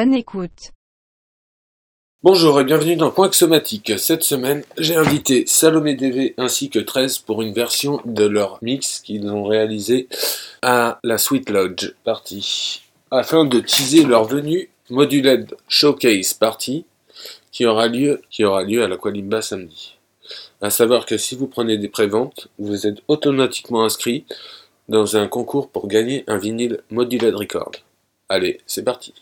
Bonne écoute. Bonjour et bienvenue dans Point Somatique. Cette semaine, j'ai invité Salomé DV ainsi que 13 pour une version de leur mix qu'ils ont réalisé à la Sweet Lodge Party afin de teaser leur venue Moduled Showcase Party qui aura lieu, à la Qualimba samedi. À savoir que si vous prenez des préventes, vous êtes automatiquement inscrit dans un concours pour gagner un vinyle Moduled Record. Allez, c'est parti.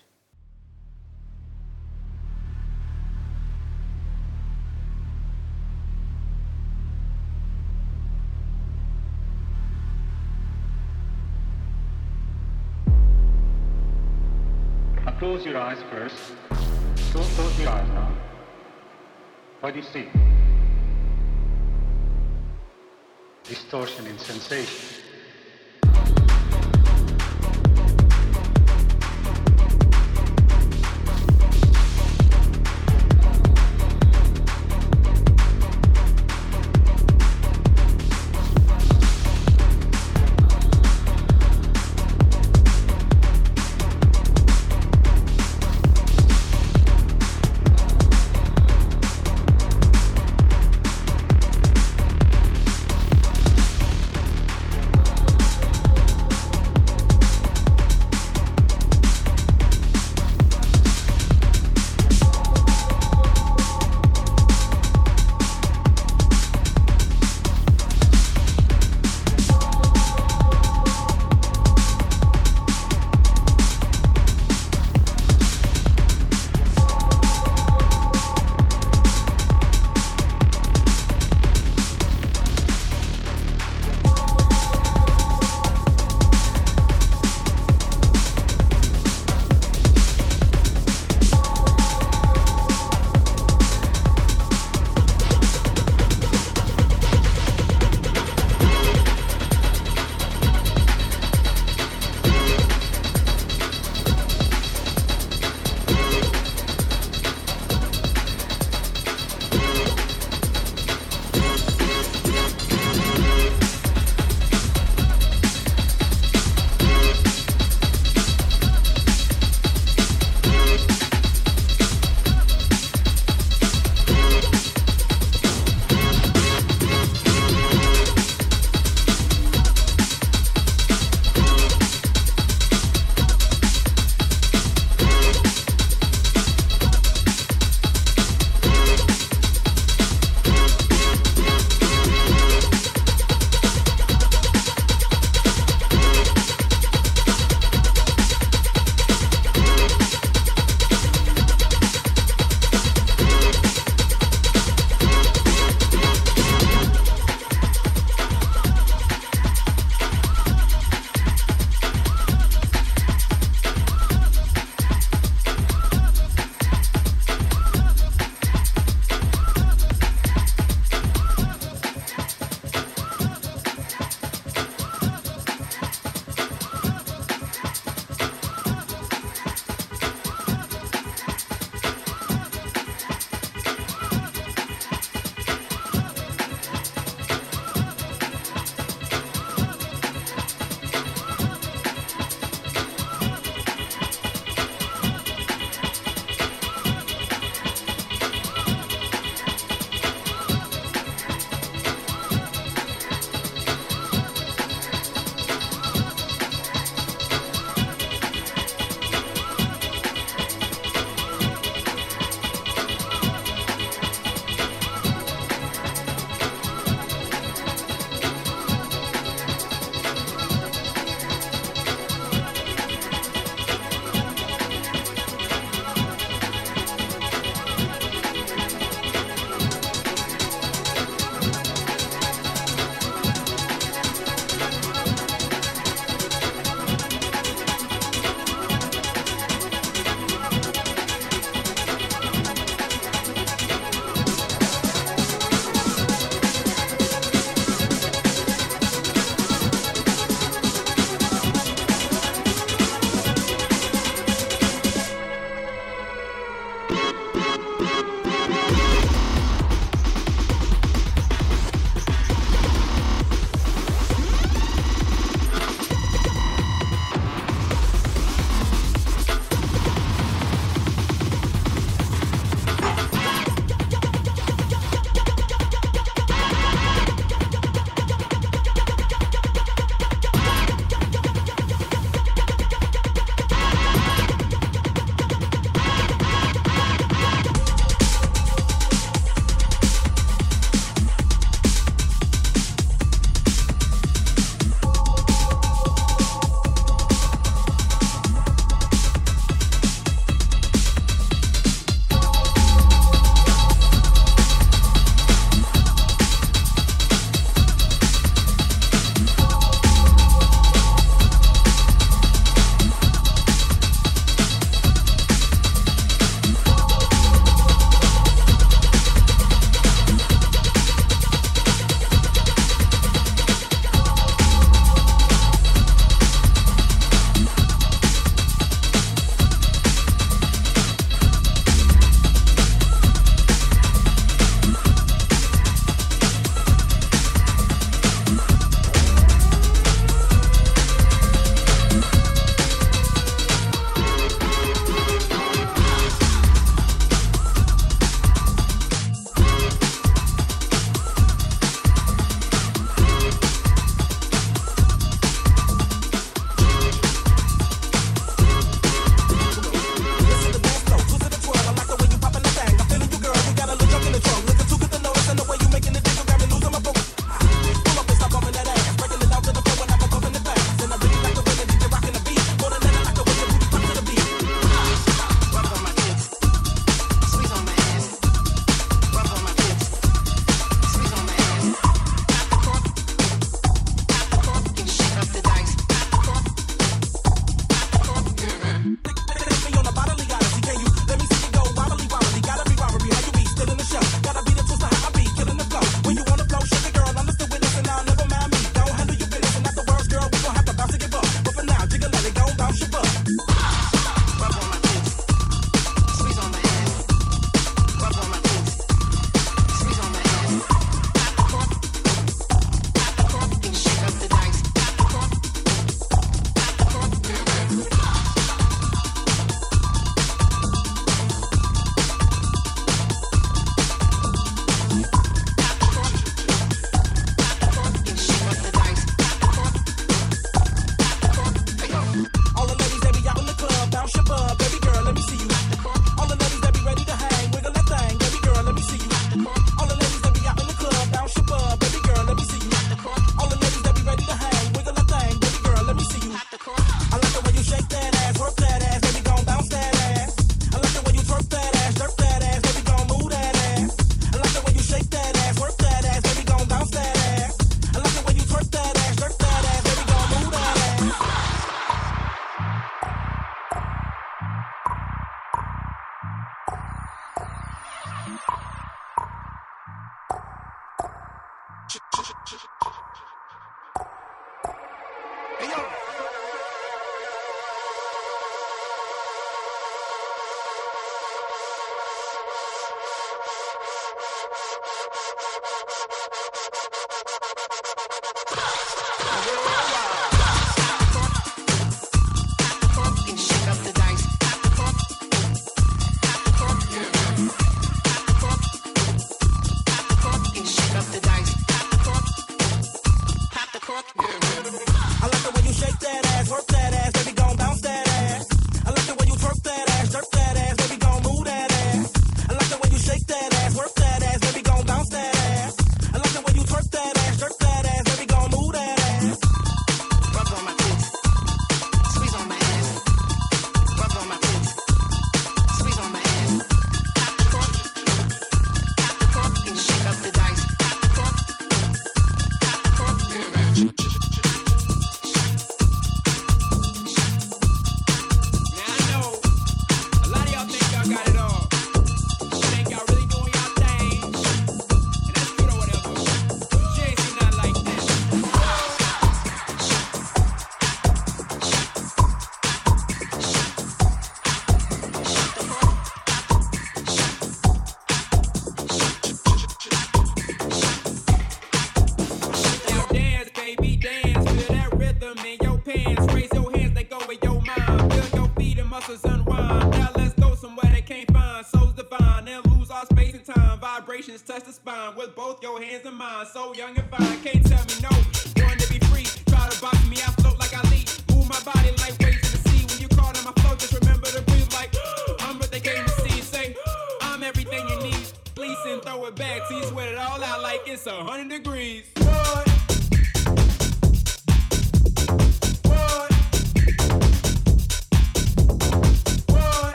Close your eyes first. Don't close your eyes now. What do you see? Distortion in sensation.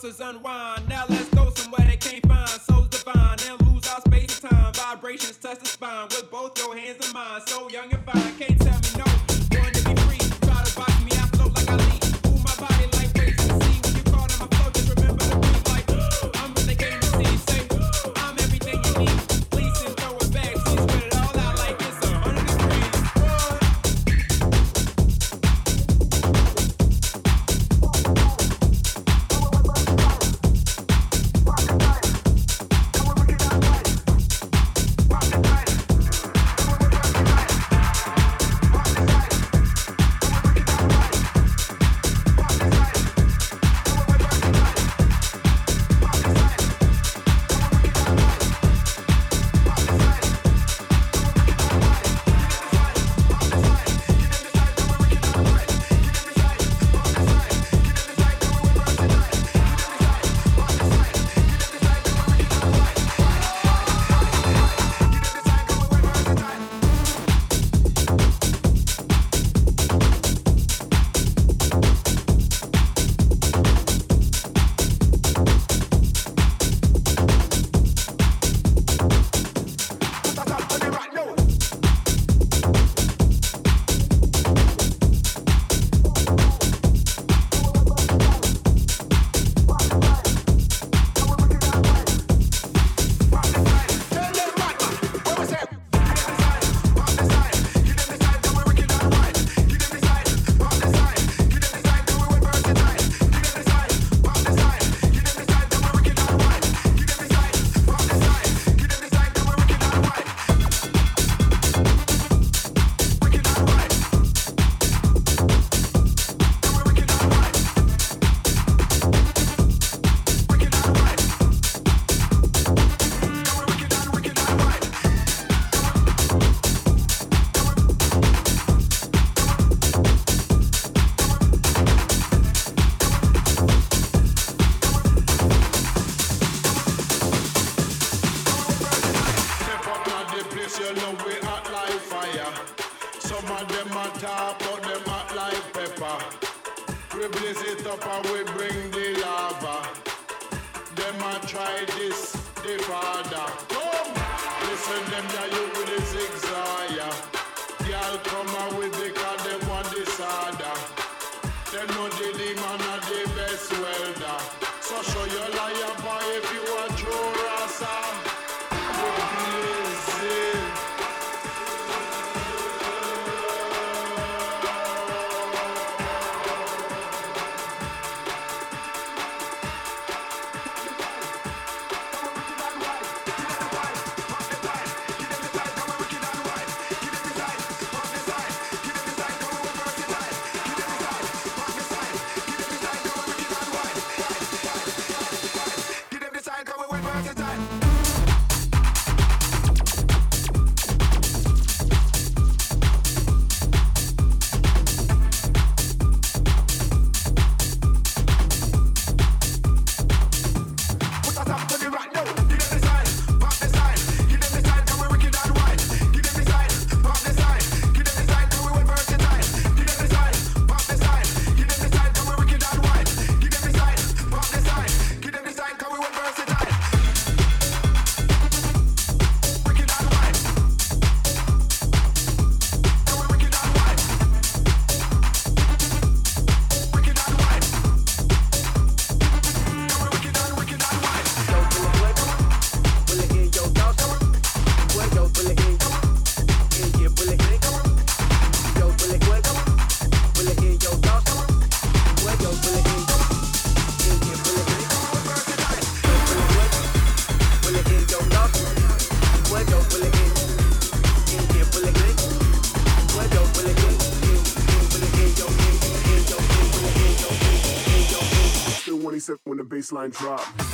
Bosses and why? baseline drop.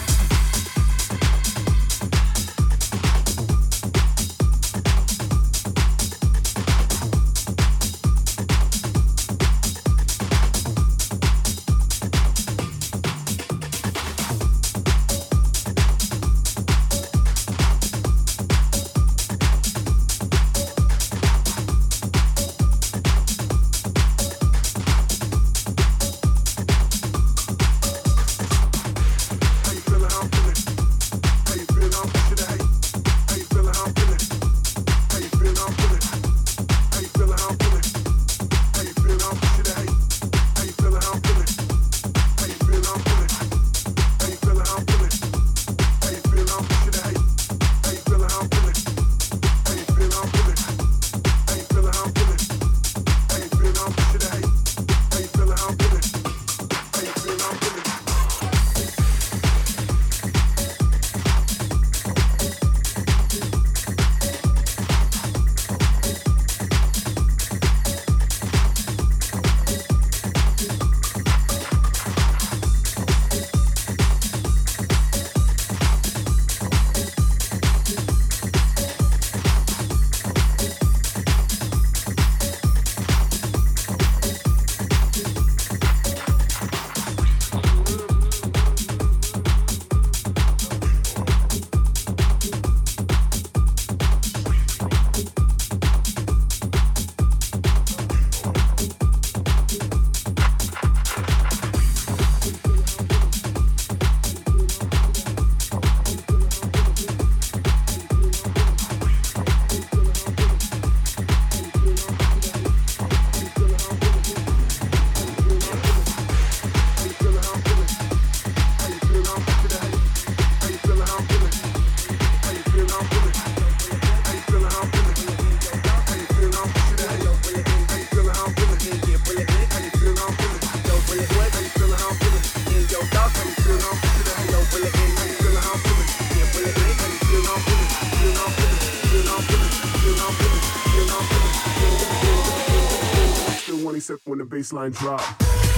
Except when the baseline drop.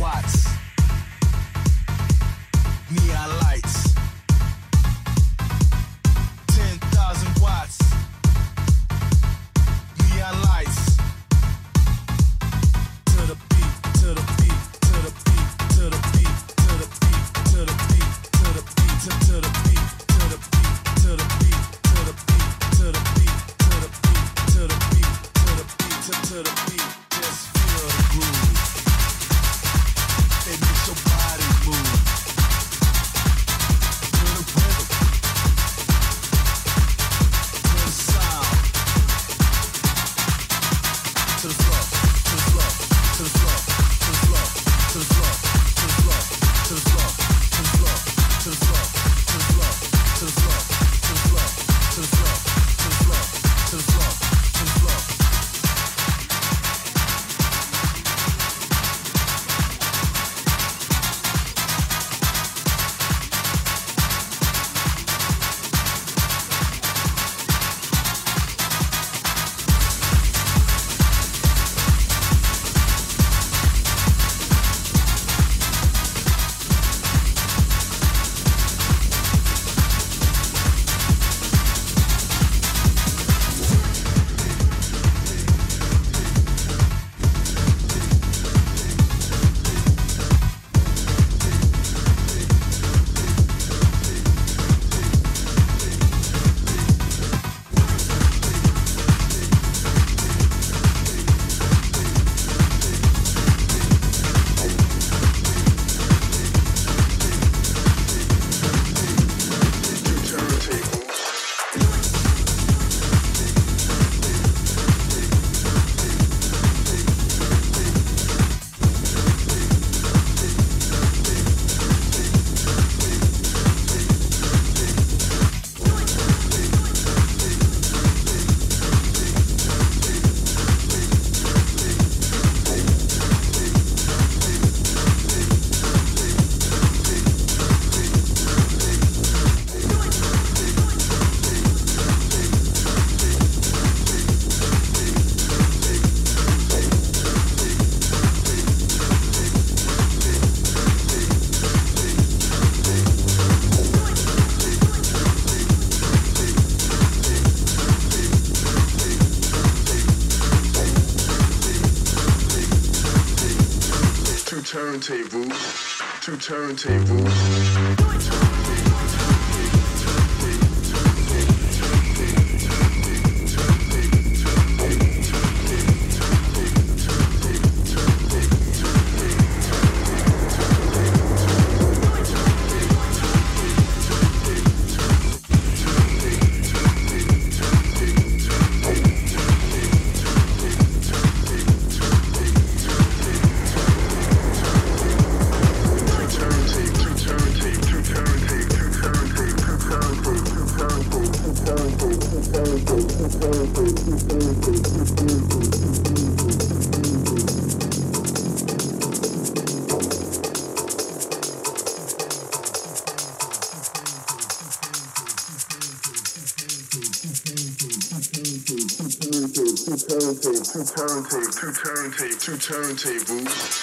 watch. turntable. Turntable, two turntable, two turntable, two turntables.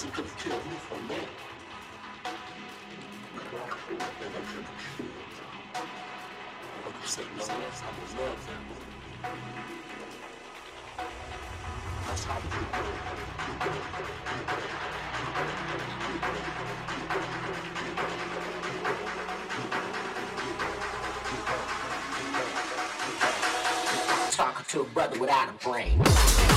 Could have killed me. I Talking to a brother without a brain.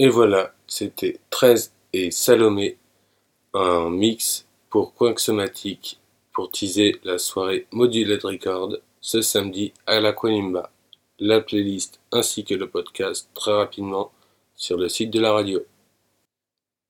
Et voilà, c'était 13 et Salomé, un mix pour Quanxomatic pour teaser la soirée Moduled Record ce samedi à la Quanimba. La playlist ainsi que le podcast très rapidement sur le site de la radio.